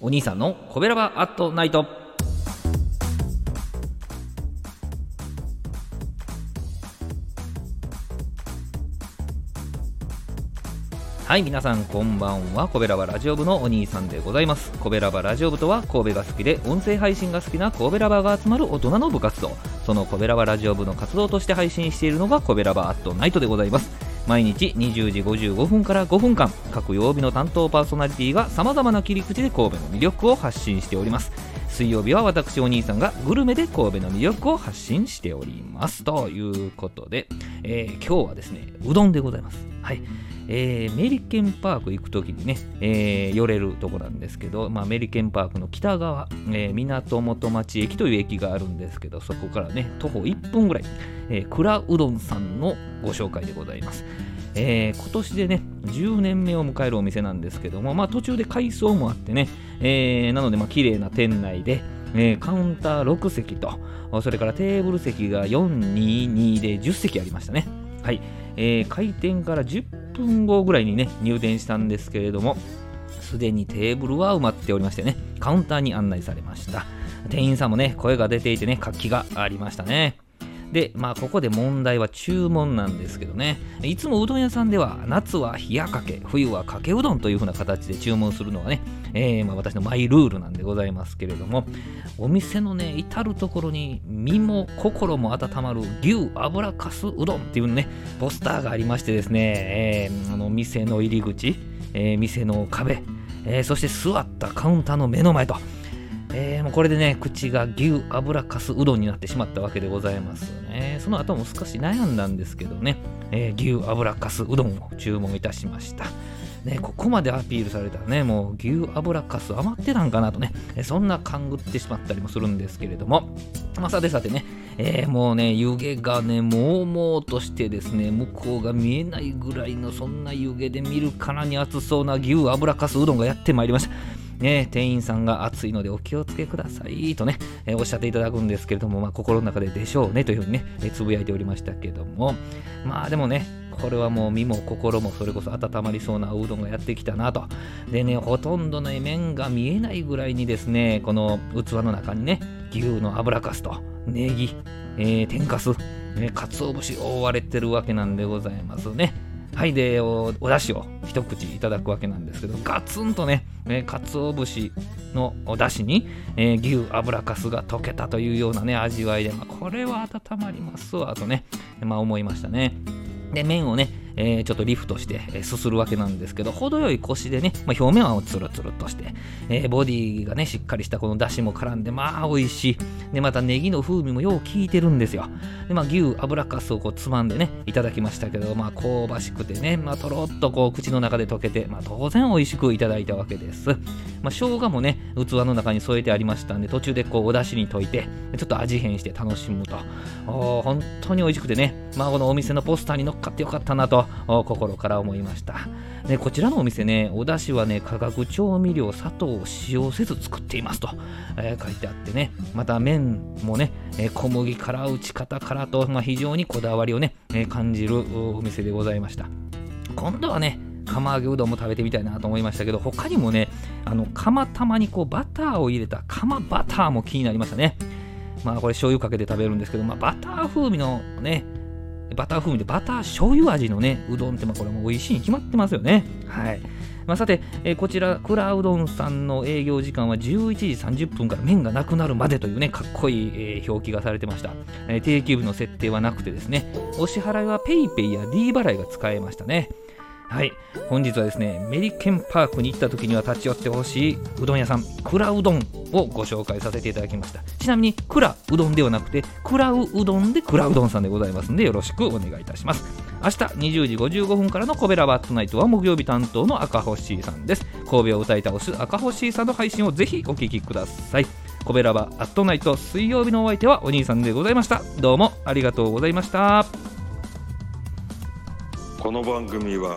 お兄さんのコベラバアットナイト。はい皆さんこんばんは。コベラバラジオ部のお兄さんでございます。コベラバラジオ部とは神戸が好きで音声配信が好きな神戸ラバが集まる大人の部活動。そのコベラバラジオ部の活動として配信しているのがコベラバアットナイトでございます。毎日20時55分から5分間各曜日の担当パーソナリティがさまざまな切り口で神戸の魅力を発信しております。水曜日は私お兄さんがグルメで神戸の魅力を発信しております。ということで、えー、今日はですねうどんでございます。はいえー、メリケンパーク行くときにね、えー、寄れるとこなんですけど、まあ、メリケンパークの北側、えー、港元町駅という駅があるんですけど、そこからね、徒歩1分ぐらい、えー、蔵うどんさんのご紹介でございます。えー、今年でね、10年目を迎えるお店なんですけども、まあ、途中で改装もあってね、えー、なので、まあ、綺麗な店内で、えー、カウンター6席と、それからテーブル席が422で10席ありましたね。はい。えー、開店から10分後ぐらいにね、入店したんですけれども、すでにテーブルは埋まっておりましてね、カウンターに案内されました。店員さんもね、声が出ていてね、活気がありましたね。で、まあ、ここで問題は注文なんですけどね、いつもうどん屋さんでは、夏は冷やかけ、冬はかけうどんという風な形で注文するのがね、えー、まあ、私のマイルールなんでございますけれども、お店のね、至るところに身も心も温まる牛油かすうどんっていうね、ポスターがありましてですね、えー、あの店の入り口、えー、店の壁、えー、そして座ったカウンターの目の前と、えー、もうこれでね、口が牛油かすうどんになってしまったわけでございますね。その後も少し悩んだんですけどね、えー、牛油かすうどんを注文いたしました。ね、ここまでアピールされたらね、もう牛油かす余ってたんかなとね、そんな勘ぐってしまったりもするんですけれども、まあ、さてさてね、えー、もうね、湯気がね、もうもうとしてですね、向こうが見えないぐらいのそんな湯気で見るからに熱そうな牛油かすうどんがやってまいりました。ね、店員さんが暑いのでお気をつけくださいとね、えー、おっしゃっていただくんですけれども、まあ、心の中ででしょうねというふうにね、えつぶやいておりましたけども、まあでもね、これはもう身も心もそれこそ温まりそうなうどんがやってきたなと。でね、ほとんどの麺が見えないぐらいにですね、この器の中にね、牛の油かすとネギ、えー、天かす、ね、かつお節覆われてるわけなんでございますね。はいでおお出汁を一口いただくわけなんですけどガツンとねねかつお節のお出汁に、えー、牛油かすが溶けたというようなね味わいで、まあ、これは温まりますわとね、まあ、思いましたね。で麺をねえー、ちょっとリフトして、えー、すするわけなんですけど、程よいコシでね、まあ、表面はツルツルとして、えー、ボディがね、しっかりしたこの出汁も絡んで、まあ美味しい。で、またネギの風味もよう効いてるんですよ。で、まあ牛油かすをこうつまんでね、いただきましたけど、まあ香ばしくてね、まあとろっとこう口の中で溶けて、まあ当然美味しくいただいたわけです。まあ生姜もね、器の中に添えてありましたんで、途中でこうお出汁に溶いて、ちょっと味変して楽しむと。本当に美味しくてね、まあこのお店のポスターに乗っかってよかったなと、心から思いました。でこちらのお店ね、お出汁はね、化学調味料、砂糖を使用せず作っていますと、えー、書いてあってね、また麺もね、え、小麦から打ち方からと、まあ、非常にこだわりをね、え、感じるお店でございました。今度はね、釜揚げうどんも食べてみたいなと思いましたけど、他にもね、あの釜玉にこうバターを入れた釜バターも気になりましたね。まあこれ醤油かけて食べるんですけど、まあ、バター風味のね、バター風味でバター醤油味のね、うどんってまあこれも美味しいに決まってますよね。はい。まあ、さて、えー、こちら、クラうどんさんの営業時間は11時30分から麺がなくなるまでというね、かっこいい、えー、表記がされてました、えー、定期部の設定はなくてですね、お支払いは PayPay や D 払いが使えましたね。はい、本日はですね、メリケンパークに行った時には立ち寄ってほしいうどん屋さん、クラうどんをご紹介させていただきました。ちなみに、クラうどんではなくて、クラウうどんでクラうどんさんでございますので、よろしくお願いいたします。明日20時55分からのコベラバットナイトは木曜日担当の赤星さんです。神戸を歌い倒す赤星さんの配信をぜひお聴きください。コベラバアットナイト水曜日のお相手はお兄さんでございました。どうもありがとうございました。この番組は